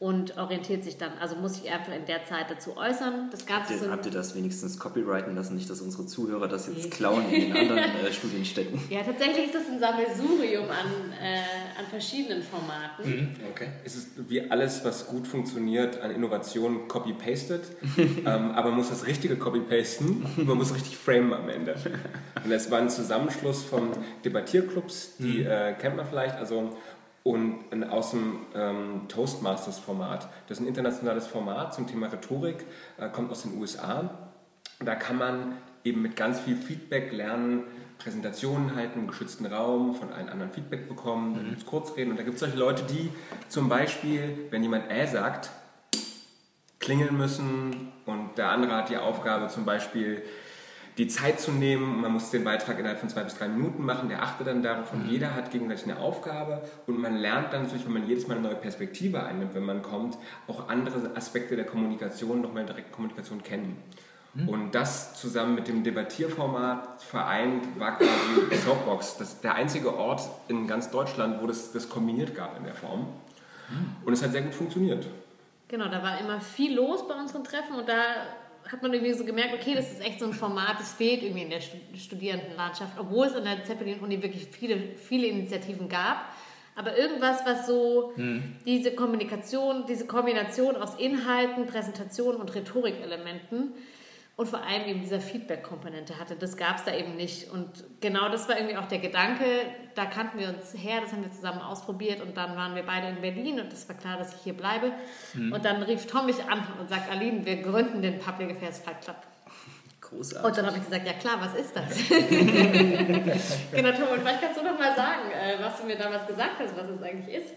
und orientiert sich dann, also muss sich einfach in der Zeit dazu äußern. Das Ganze Habt ihr, so- habt ihr das wenigstens copyrighten lassen, nicht, dass unsere Zuhörer das jetzt Nee. klauen in den anderen äh, Studienstätten? ja, tatsächlich ist das ein Sammelsurium an, äh, an verschiedenen Formaten. Okay. Es ist wie alles, was gut funktioniert an Innovation, copy-pasted. ähm, aber man muss das richtige copy-pasten und man muss richtig framen am Ende. Und es war ein Zusammenschluss von Debattierclubs, die äh, kennt man vielleicht, also und aus dem ähm, Toastmasters-Format. Das ist ein internationales Format zum Thema Rhetorik, äh, kommt aus den USA. Da kann man eben mit ganz viel Feedback lernen, Präsentationen halten im geschützten Raum, von allen anderen Feedback bekommen, dann gibt es Kurzreden. Und da gibt es solche Leute, die zum Beispiel, wenn jemand äh sagt, klingeln müssen und der andere hat die Aufgabe zum Beispiel die Zeit zu nehmen. Man muss den Beitrag innerhalb von zwei bis drei Minuten machen. Der achtet dann darauf und jeder hat gegenseitig eine Aufgabe und man lernt dann natürlich, wenn man jedes Mal eine neue Perspektive einnimmt, wenn man kommt, auch andere Aspekte der Kommunikation, nochmal direkt Kommunikation kennen. Und das zusammen mit dem Debattierformat vereint war quasi Soapbox, das der einzige Ort in ganz Deutschland, wo das, das kombiniert gab in der Form. Und es hat sehr gut funktioniert. Genau, da war immer viel los bei unseren Treffen und da hat man irgendwie so gemerkt, okay, das ist echt so ein Format, das fehlt irgendwie in der Stud- Studierendenlandschaft, obwohl es an der Zeppelin-Uni wirklich viele, viele Initiativen gab. Aber irgendwas, was so diese Kommunikation, diese Kombination aus Inhalten, Präsentation und Rhetorikelementen und vor allem eben dieser Feedback-Komponente hatte, das gab es da eben nicht. Und genau das war irgendwie auch der Gedanke, da kannten wir uns her, das haben wir zusammen ausprobiert und dann waren wir beide in Berlin und es war klar, dass ich hier bleibe. Und dann rief Tom mich an und sagt, Aline, wir gründen den Public Affairs Fight Club. Großartig. Und dann habe ich gesagt, ja klar, was ist das? genau, Tom, und vielleicht kannst du noch mal sagen, äh, was du mir damals gesagt hast, was es eigentlich ist.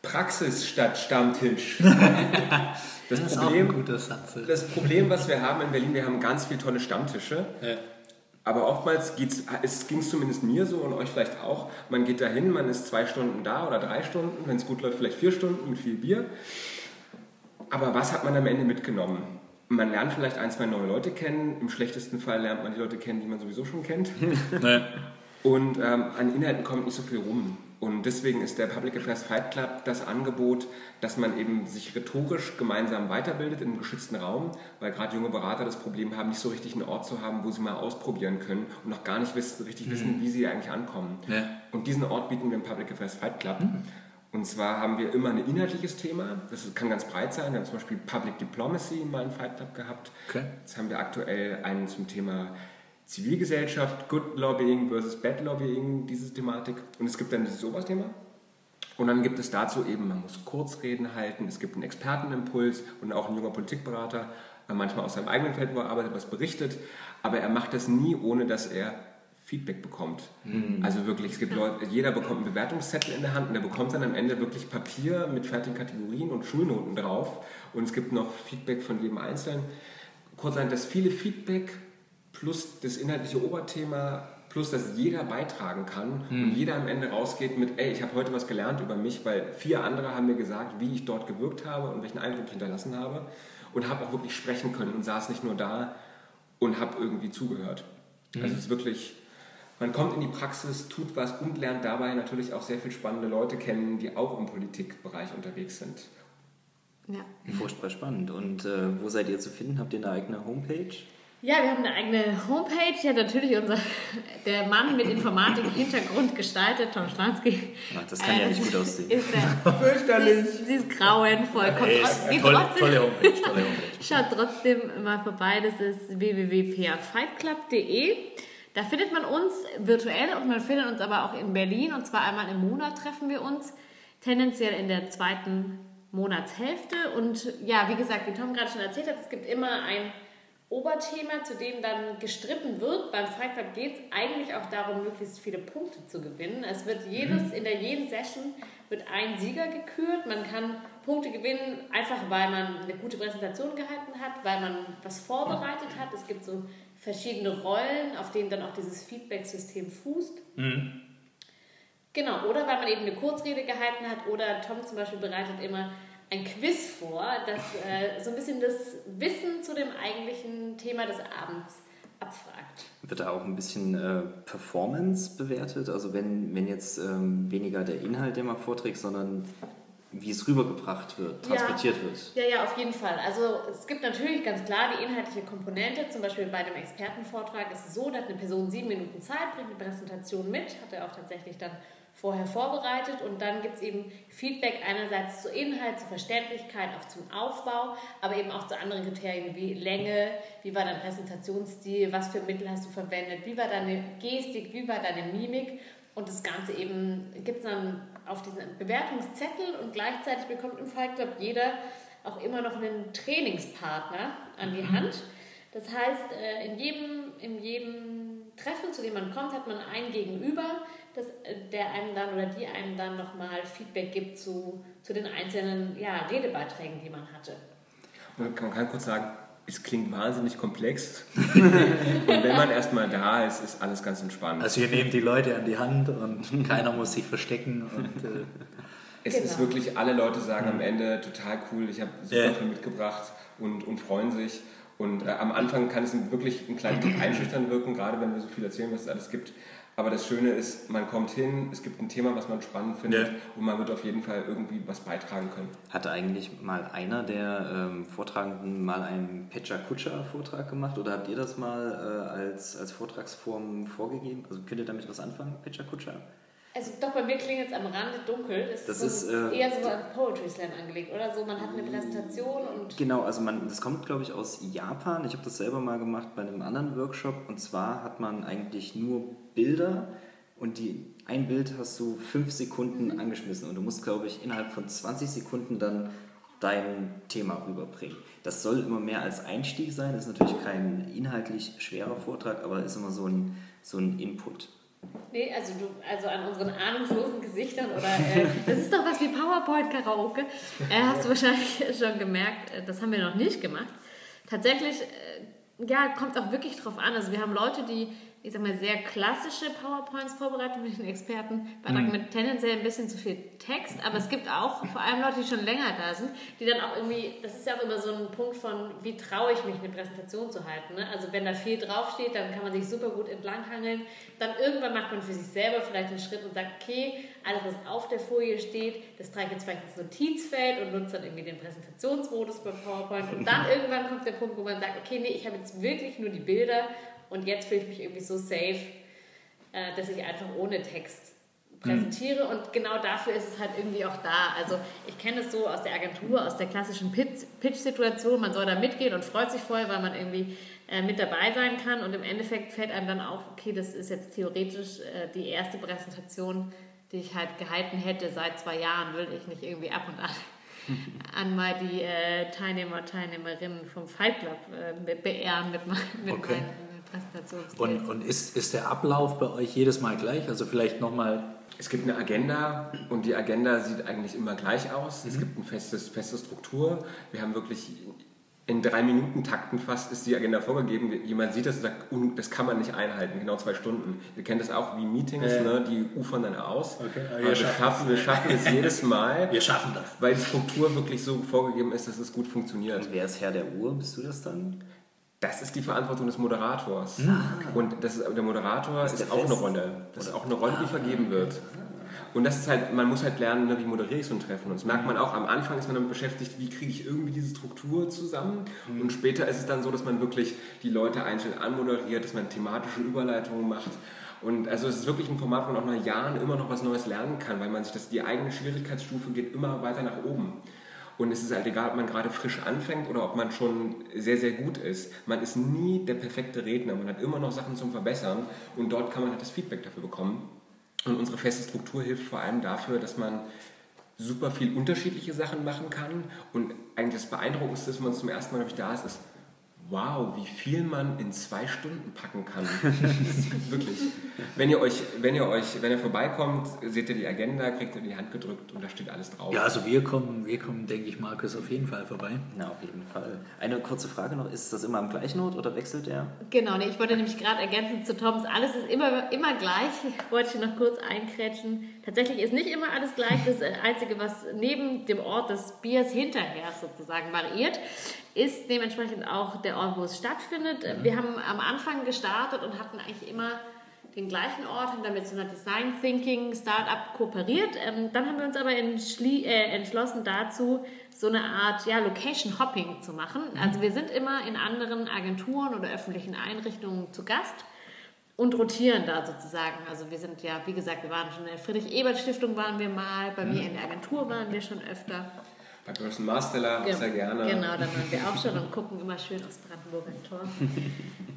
Praxis statt Stammtisch. Das, Das Problem, Satz. das Problem, was wir haben in Berlin, wir haben ganz viele tolle Stammtische. Ja. Aber oftmals ging es zumindest mir so und euch vielleicht auch. Man geht dahin, man ist zwei Stunden da oder drei Stunden, wenn es gut läuft, vielleicht vier Stunden mit viel Bier. Aber was hat man am Ende mitgenommen? Man lernt vielleicht ein, zwei neue Leute kennen. Im schlechtesten Fall lernt man die Leute kennen, die man sowieso schon kennt. Und ähm, an Inhalten kommt nicht so viel rum. Und deswegen ist der Public Affairs Fight Club das Angebot, dass man eben sich rhetorisch gemeinsam weiterbildet in einem geschützten Raum, weil gerade junge Berater das Problem haben, nicht so richtig einen Ort zu haben, wo sie mal ausprobieren können und noch gar nicht wissen, richtig wissen, wie sie eigentlich ankommen. Ja. Und diesen Ort bieten wir im Public Affairs Fight Club. Und zwar haben wir immer ein inhaltliches Thema, das kann ganz breit sein. Wir haben zum Beispiel Public Diplomacy mal im Fight Club gehabt. Okay. Jetzt haben wir aktuell einen zum Thema Zivilgesellschaft, Good Lobbying versus Bad Lobbying, diese Thematik. Und es gibt dann dieses Oberthema. Und dann gibt es dazu eben, man muss Kurzreden halten, es gibt einen Expertenimpuls und auch ein junger Politikberater, manchmal aus seinem eigenen Feld, wo er arbeitet, was berichtet. Aber er macht das nie, ohne dass er Feedback bekommt. Also wirklich, es gibt Leute, jeder bekommt einen Bewertungszettel in der Hand und der bekommt dann am Ende wirklich Papier mit fertigen Kategorien und Schulnoten drauf. Und es gibt noch Feedback von jedem Einzelnen. Kurz sagen, das viele Feedback plus das inhaltliche Oberthema plus dass jeder beitragen kann und jeder am Ende rausgeht mit, ey, ich habe heute was gelernt über mich, weil vier andere haben mir gesagt, wie ich dort gewirkt habe und welchen Eindruck ich hinterlassen habe und habe auch wirklich sprechen können und saß nicht nur da und habe irgendwie zugehört. Also es ist wirklich, man kommt in die Praxis, tut was und lernt dabei natürlich auch sehr viele spannende Leute kennen, die auch im Politikbereich unterwegs sind. Ja. Furchtbar spannend. Und äh, wo seid ihr zu finden? Habt ihr eine eigene Homepage? Ja, wir haben eine eigene Homepage. Ja, natürlich unser, der Mann mit Informatik-Hintergrund gestaltet, Tom Schlansky. Ah, das kann ja Äh, nicht gut aussehen. Ist der, Fürchterlich. Sie ist grauenvoll. Kommt Ey, trotz- ist geht tolle, trotzdem- tolle Homepage, tolle Homepage. Schaut trotzdem mal vorbei, das ist www.pafightclub.de. Da findet man uns virtuell und man findet uns aber auch in Berlin und zwar einmal im Monat treffen wir uns, tendenziell in der zweiten Monatshälfte. Und ja, wie gesagt, wie Tom gerade schon erzählt hat, es gibt immer ein Oberthema, zu dem dann gestritten wird. Beim Fight Club geht es eigentlich auch darum, möglichst viele Punkte zu gewinnen. Es wird jedes, in der jeden Session wird ein Sieger gekürt. Man kann Punkte gewinnen, einfach weil man eine gute Präsentation gehalten hat, weil man was vorbereitet hat. Es gibt so verschiedene Rollen, auf denen dann auch dieses Feedback-System fußt. Genau, oder weil man eben eine Kurzrede gehalten hat oder Tom zum Beispiel bereitet immer ein Quiz vor, das äh, so ein bisschen das Wissen zu dem eigentlichen Thema des Abends abfragt. Wird da auch ein bisschen äh, Performance bewertet? Also wenn, wenn jetzt ähm, weniger der Inhalt, den man vorträgt, sondern wie es rübergebracht wird, transportiert ja. wird. Ja, ja, auf jeden Fall. Also es gibt natürlich ganz klar die inhaltliche Komponente. Zum Beispiel bei dem Expertenvortrag ist es so, dass eine Person sieben Minuten Zeit bringt, eine Präsentation mit, hat er auch tatsächlich dann vorher vorbereitet und dann gibt es eben Feedback einerseits zu Inhalt, zur Verständlichkeit, auch zum Aufbau, aber eben auch zu anderen Kriterien wie Länge, wie war dein Präsentationsstil, was für Mittel hast du verwendet, wie war deine Gestik, wie war deine Mimik und das Ganze eben gibt es dann auf diesen Bewertungszettel und gleichzeitig bekommt im Fight Club jeder auch immer noch einen Trainingspartner an die mhm. Hand. Das heißt, äh, in jedem, in jedem Treffen, zu dem man kommt, hat man ein Gegenüber, das, äh, der einem dann oder die einem dann nochmal Feedback gibt zu, zu den einzelnen ja, Redebeiträgen, die man hatte. Und man kann kurz sagen, es klingt wahnsinnig komplex. und wenn man erstmal da ist, ist alles ganz entspannt. Also ihr nehmt die Leute an die Hand und keiner muss sich verstecken. Und, äh es genau. ist wirklich, alle Leute sagen am Ende total cool, ich habe super yeah. viel mitgebracht und, und freuen sich. Und äh, am Anfang kann es wirklich ein kleines Tick einschüchtern wirken, gerade wenn wir so viel erzählen, was es alles gibt. Aber das Schöne ist, man kommt hin, es gibt ein Thema, was man spannend findet ja. und man wird auf jeden Fall irgendwie was beitragen können. Hatte eigentlich mal einer der ähm, Vortragenden mal einen Pecha Kutscher Vortrag gemacht oder habt ihr das mal äh, als, als Vortragsform vorgegeben? Also könnt ihr damit was anfangen, Pecha Kutscher? Also doch, bei mir klingt es am Rande dunkel. Das, das ist, so, äh, eher so an Poetry Slam angelegt, oder? So, man hat eine Präsentation und... Genau, also man, das kommt, glaube ich, aus Japan. Ich habe das selber mal gemacht bei einem anderen Workshop. Und zwar hat man eigentlich nur Bilder und die, ein Bild hast du fünf Sekunden angeschmissen. Und du musst, glaube ich, innerhalb von 20 Sekunden dann dein Thema rüberbringen. Das soll immer mehr als Einstieg sein. Das ist natürlich kein inhaltlich schwerer Vortrag, aber ist immer so ein, so ein Input. Nee, also du, also an unseren ahnungslosen Gesichtern oder äh, das ist doch was wie PowerPoint-Karaoke, äh, hast du wahrscheinlich schon gemerkt, äh, das haben wir noch nicht gemacht. Tatsächlich, äh, ja, kommt auch wirklich drauf an. Also wir haben Leute, die ich sag mal, sehr klassische PowerPoints vorbereitet mit den Experten, mhm. mit tendenziell ein bisschen zu viel Text, aber es gibt auch vor allem Leute, die schon länger da sind, die dann auch irgendwie, das ist ja auch immer so ein Punkt von, wie traue ich mich, eine Präsentation zu halten. Ne? Also wenn da viel draufsteht, dann kann man sich super gut entlanghangeln. Dann irgendwann macht man für sich selber vielleicht einen Schritt und sagt, okay, alles, was auf der Folie steht, das trage ich jetzt vielleicht ins Notizfeld und nutze dann irgendwie den Präsentationsmodus bei PowerPoint. Und dann irgendwann kommt der Punkt, wo man sagt, okay, nee, ich habe jetzt wirklich nur die Bilder und jetzt fühle ich mich irgendwie so safe, äh, dass ich einfach ohne Text präsentiere. Mhm. Und genau dafür ist es halt irgendwie auch da. Also ich kenne es so aus der Agentur, aus der klassischen Pitch-Situation. Man soll da mitgehen und freut sich voll, weil man irgendwie äh, mit dabei sein kann. Und im Endeffekt fällt einem dann auf, okay, das ist jetzt theoretisch äh, die erste Präsentation, die ich halt gehalten hätte seit zwei Jahren, will ich nicht irgendwie ab und an an mal die äh, Teilnehmer, Teilnehmerinnen vom Fight Club äh, beehren mit, mit okay. meinen und, und ist, ist der Ablauf bei euch jedes Mal gleich? Also vielleicht nochmal. Es gibt eine Agenda und die Agenda sieht eigentlich immer gleich aus. Mhm. Es gibt eine festes, feste Struktur. Wir haben wirklich in drei Minuten Takten fast ist die Agenda vorgegeben. Jemand sieht das und sagt, das kann man nicht einhalten, genau zwei Stunden. Ihr kennt das auch wie Meetings, äh. ne? die ufern dann aus. Okay. Aber, wir, schaffen, wir schaffen es jedes Mal. Wir schaffen das. Weil die Struktur wirklich so vorgegeben ist, dass es gut funktioniert. Und wer ist Herr der Uhr? Bist du das dann? Das ist die Verantwortung des Moderators. Ah. Und das ist, der Moderator ist, ist auch eine Rolle. Das ist auch eine Rolle, die vergeben wird. Und das ist halt, man muss halt lernen, ne, wie moderiere ich so ein Treffen. Und das merkt man auch, am Anfang ist man damit beschäftigt, wie kriege ich irgendwie diese Struktur zusammen. Mhm. Und später ist es dann so, dass man wirklich die Leute einzeln anmoderiert, dass man thematische Überleitungen macht. Und also es ist wirklich ein Format, wo man auch nach Jahren immer noch was Neues lernen kann, weil man sich das, die eigene Schwierigkeitsstufe geht immer weiter nach oben. Und es ist halt egal, ob man gerade frisch anfängt oder ob man schon sehr, sehr gut ist. Man ist nie der perfekte Redner. Man hat immer noch Sachen zum Verbessern und dort kann man halt das Feedback dafür bekommen. Und unsere feste Struktur hilft vor allem dafür, dass man super viel unterschiedliche Sachen machen kann. Und eigentlich das Beeindruckendste, dass man zum ersten Mal, ich, da ist, ist, wow, wie viel man in zwei Stunden packen kann. Wirklich. Wenn ihr euch, wenn ihr euch, wenn ihr vorbeikommt, seht ihr die Agenda, kriegt ihr in die Hand gedrückt und da steht alles drauf. Ja, also wir kommen, wir kommen, denke ich, Markus, auf jeden Fall vorbei. Na, auf jeden Fall. Eine kurze Frage noch, ist das immer am gleichen Ort oder wechselt der? Genau, nee, ich wollte nämlich gerade ergänzen zu Toms, alles ist immer, immer gleich. Ich wollte noch kurz einkrätschen. Tatsächlich ist nicht immer alles gleich. Das Einzige, was neben dem Ort des Biers hinterher sozusagen variiert, ist dementsprechend auch der Ort, wo es stattfindet. Mhm. Wir haben am Anfang gestartet und hatten eigentlich immer den gleichen Ort, haben damit so einer Design Thinking Startup kooperiert. Ähm, dann haben wir uns aber äh, entschlossen dazu, so eine Art ja, Location Hopping zu machen. Also wir sind immer in anderen Agenturen oder öffentlichen Einrichtungen zu Gast und rotieren da sozusagen. Also wir sind ja, wie gesagt, wir waren schon in der Friedrich-Ebert-Stiftung waren wir mal, bei mir in der Agentur waren wir schon öfter. Bei Börsen Marsteller Ge sehr gerne. Genau, da waren wir auch schon und gucken immer schön aus Brandenburg ein Tor.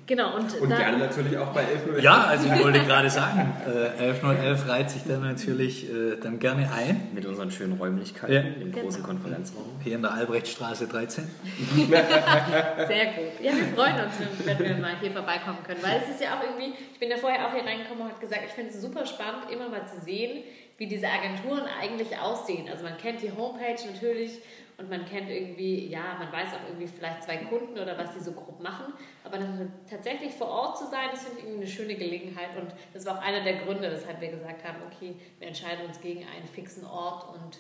Genau, und, und da, gerne natürlich auch bei 11.11. Ja, also ich wollte gerade sagen, äh, 11.11 reiht sich dann natürlich äh, dann gerne ein. Mit unseren schönen Räumlichkeiten Ja. im großen Konferenzraum. Hier in der Albrechtstraße 13. Sehr gut. Ja, wir freuen uns, wenn, wenn wir mal hier vorbeikommen können. Weil es ist ja auch irgendwie, ich bin ja vorher auch hier reingekommen und habe gesagt, ich finde es super spannend, immer mal zu sehen, wie diese Agenturen eigentlich aussehen. Also man kennt die Homepage natürlich und man kennt irgendwie, ja, man weiß auch irgendwie vielleicht zwei Kunden oder was sie so grob machen. Aber dann tatsächlich vor Ort zu sein, das finde ich irgendwie eine schöne Gelegenheit. Und das war auch einer der Gründe, weshalb wir gesagt haben, okay, wir entscheiden uns gegen einen fixen Ort und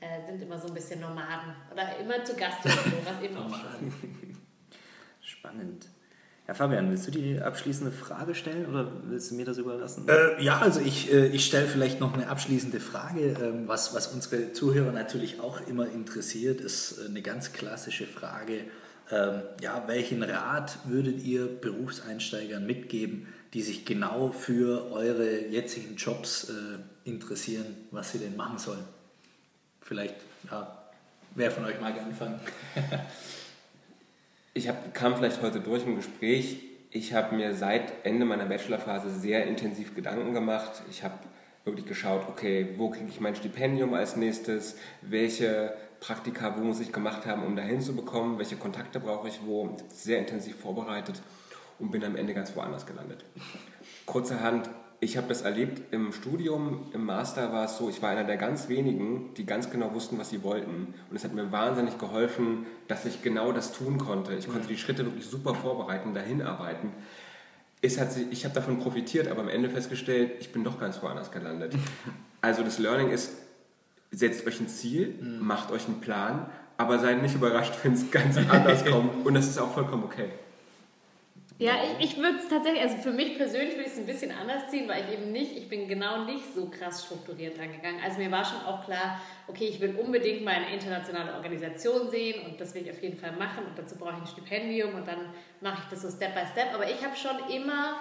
äh, sind immer so ein bisschen Nomaden. Oder immer zu Gast oder so, was eben auch. Spannend. Ja, Fabian, willst du die abschließende Frage stellen oder willst du mir das überlassen? Äh, ja, also ich, äh, ich stelle vielleicht noch eine abschließende Frage. Ähm, was, was unsere Zuhörer natürlich auch immer interessiert, ist äh, eine ganz klassische Frage. Ähm, ja, welchen Rat würdet ihr Berufseinsteigern mitgeben, die sich genau für eure jetzigen Jobs äh, interessieren, was sie denn machen sollen? Vielleicht, ja, wer von euch mag anfangen? Ich hab, kam vielleicht heute durch im Gespräch. Ich habe mir seit Ende meiner Bachelorphase sehr intensiv Gedanken gemacht. Ich habe wirklich geschaut, okay, wo kriege ich mein Stipendium als nächstes? Welche Praktika, wo muss ich gemacht haben, um dahin zu bekommen? Welche Kontakte brauche ich wo? Sehr intensiv vorbereitet und bin am Ende ganz woanders gelandet. Kurzerhand, ich habe das erlebt im Studium, im Master war es so, ich war einer der ganz wenigen, die ganz genau wussten, was sie wollten. Und es hat mir wahnsinnig geholfen, dass ich genau das tun konnte. Ich konnte die Schritte wirklich super vorbereiten, dahin arbeiten. Es hat ich habe davon profitiert, aber am Ende festgestellt, ich bin doch ganz woanders gelandet. Also das Learning ist, setzt euch ein Ziel, macht euch einen Plan, aber seid nicht überrascht, wenn es ganz anders kommt. Und das ist auch vollkommen okay. Ja, ich, ich würde es tatsächlich, also für mich persönlich würde ich es ein bisschen anders ziehen, weil ich eben nicht, ich bin genau nicht so krass strukturiert angegangen. Also mir war schon auch klar, okay, ich will unbedingt mal eine internationale Organisation sehen und das will ich auf jeden Fall machen und dazu brauche ich ein Stipendium und dann mache ich das so Step by Step. Aber ich habe schon immer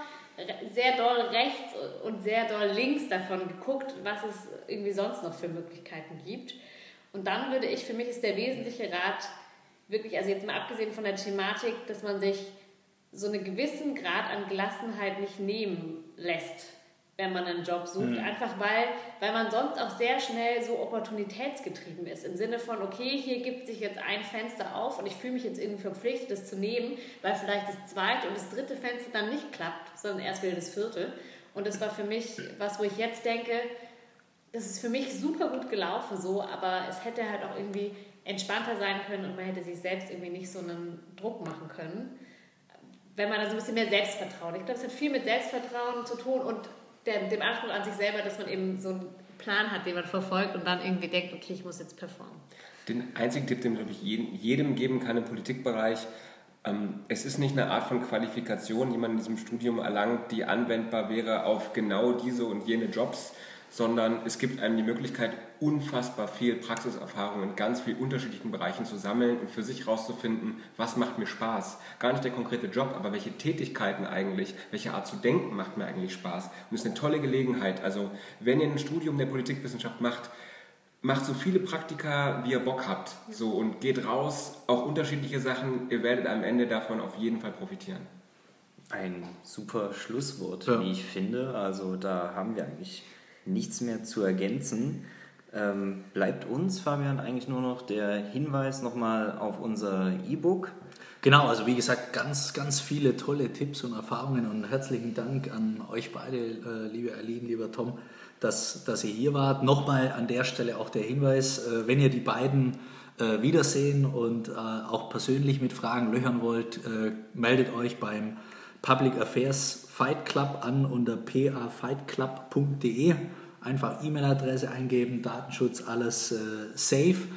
sehr doll rechts und sehr doll links davon geguckt, was es irgendwie sonst noch für Möglichkeiten gibt. Und dann würde ich, für mich ist der wesentliche Rat wirklich, also jetzt mal abgesehen von der Thematik, dass man sich so einen gewissen Grad an Gelassenheit nicht nehmen lässt, wenn man einen Job sucht. Einfach weil, weil man sonst auch sehr schnell so opportunitätsgetrieben ist. Im Sinne von, okay, hier gibt sich jetzt ein Fenster auf und ich fühle mich jetzt irgendwie verpflichtet, das zu nehmen, weil vielleicht das zweite und das dritte Fenster dann nicht klappt, sondern erst wieder das vierte. Und das war für mich was, wo ich jetzt denke, das ist für mich super gut gelaufen so, aber es hätte halt auch irgendwie entspannter sein können und man hätte sich selbst irgendwie nicht so einen Druck machen können wenn man da so ein bisschen mehr Selbstvertrauen. Ich glaube, es hat viel mit Selbstvertrauen zu tun und der, dem Anspruch an sich selber, dass man eben so einen Plan hat, den man verfolgt und dann irgendwie denkt, okay, ich muss jetzt performen. Den einzigen Tipp, den glaube ich jedem, jedem geben kann im Politikbereich, ähm, es ist nicht eine Art von Qualifikation, die man in diesem Studium erlangt, die anwendbar wäre auf genau diese und jene Jobs, sondern es gibt einem die Möglichkeit, unfassbar viel Praxiserfahrung in ganz vielen unterschiedlichen Bereichen zu sammeln und für sich herauszufinden, was macht mir Spaß. Gar nicht der konkrete Job, aber welche Tätigkeiten eigentlich, welche Art zu denken macht mir eigentlich Spaß. Und es ist eine tolle Gelegenheit. Also wenn ihr ein Studium der Politikwissenschaft macht, macht so viele Praktika, wie ihr Bock habt. So und geht raus, auch unterschiedliche Sachen. Ihr werdet am Ende davon auf jeden Fall profitieren. Ein super Schlusswort, Ja. wie ich finde. Also da haben wir eigentlich nichts mehr zu ergänzen. Ähm, bleibt uns, Fabian, eigentlich nur noch der Hinweis nochmal auf unser E-Book. Genau, also wie gesagt, ganz, ganz viele tolle Tipps und Erfahrungen und herzlichen Dank an euch beide, äh, liebe Aline, lieber Tom, dass, dass ihr hier wart. Nochmal an der Stelle auch der Hinweis, äh, wenn ihr die beiden äh, wiedersehen und äh, auch persönlich mit Fragen löchern wollt, äh, meldet euch beim Public Affairs Fight Club an unter pafightclub.de. Einfach E-Mail-Adresse eingeben, Datenschutz, alles äh, safe.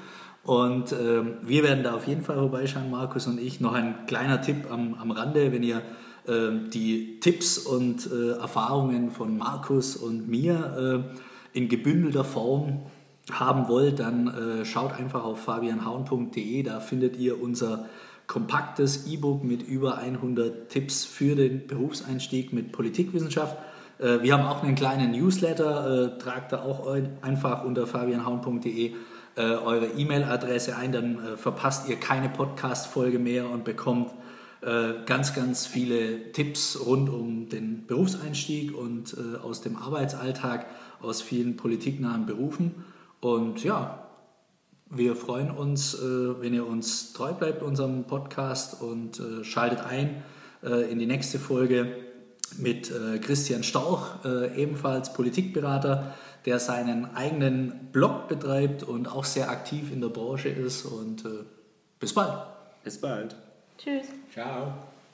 Und ähm, wir werden da auf jeden Fall vorbeischauen, Markus und ich. Noch ein kleiner Tipp am, am Rande, wenn ihr äh, die Tipps und äh, Erfahrungen von Markus und mir äh, in gebündelter Form haben wollt, dann äh, schaut einfach auf fabianhaun.de, da findet ihr unser kompaktes E-Book mit über 100 Tipps für den Berufseinstieg mit Politikwissenschaft. Äh, wir haben auch einen kleinen Newsletter, äh, tragt da auch einfach unter fabianhaun.de äh, eure E-Mail-Adresse ein, dann verpasst ihr keine Podcast-Folge mehr und bekommt ganz, ganz viele Tipps rund um den Berufseinstieg und aus dem Arbeitsalltag, aus vielen politiknahen Berufen. Und ja, wir freuen uns, wenn ihr uns treu bleibt, unserem Podcast und schaltet ein in die nächste Folge mit äh, Christian Stauch, äh, ebenfalls Politikberater, der seinen eigenen Blog betreibt und auch sehr aktiv in der Branche ist. Und äh, bis bald. Bis bald. Tschüss. Ciao.